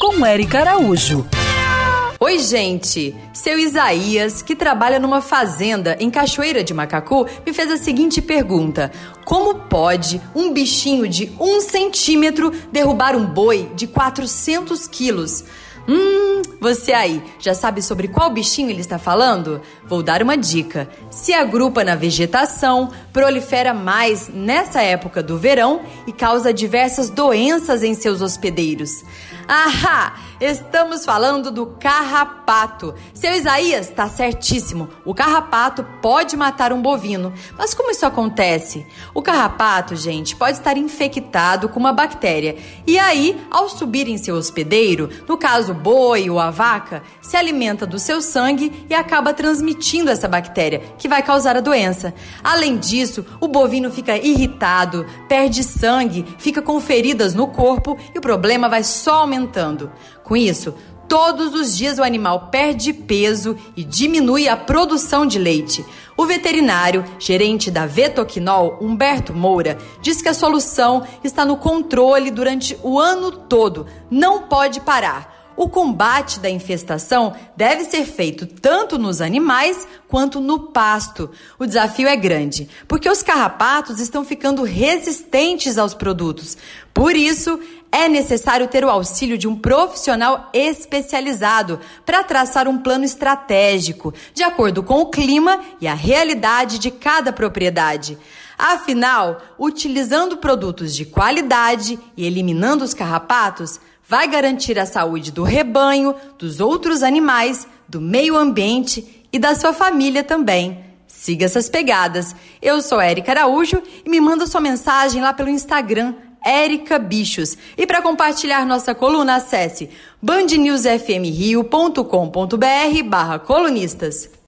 Com Eric Araújo. Oi, gente! Seu Isaías, que trabalha numa fazenda em Cachoeira de Macacu, me fez a seguinte pergunta: Como pode um bichinho de um centímetro derrubar um boi de 400 quilos? Hum, você aí, já sabe sobre qual bichinho ele está falando? Vou dar uma dica. Se agrupa na vegetação, prolifera mais nessa época do verão e causa diversas doenças em seus hospedeiros. Ahá! Estamos falando do carrapato. Seu Isaías está certíssimo. O carrapato pode matar um bovino. Mas como isso acontece? O carrapato, gente, pode estar infectado com uma bactéria. E aí, ao subir em seu hospedeiro, no caso boi ou a vaca, se alimenta do seu sangue e acaba transmitindo essa bactéria, que vai causar a doença. Além disso, o bovino fica irritado, perde sangue, fica com feridas no corpo e o problema vai só aumentando. Com isso, Todos os dias o animal perde peso e diminui a produção de leite. O veterinário, gerente da Vetoquinol, Humberto Moura, diz que a solução está no controle durante o ano todo. Não pode parar. O combate da infestação deve ser feito tanto nos animais quanto no pasto. O desafio é grande, porque os carrapatos estão ficando resistentes aos produtos. Por isso, é necessário ter o auxílio de um profissional especializado para traçar um plano estratégico, de acordo com o clima e a realidade de cada propriedade. Afinal, utilizando produtos de qualidade e eliminando os carrapatos, vai garantir a saúde do rebanho, dos outros animais, do meio ambiente e da sua família também. Siga essas pegadas. Eu sou Érica Araújo e me manda sua mensagem lá pelo Instagram, Érica Bichos. E para compartilhar nossa coluna, acesse bandnewsfmrio.com.br barra colunistas.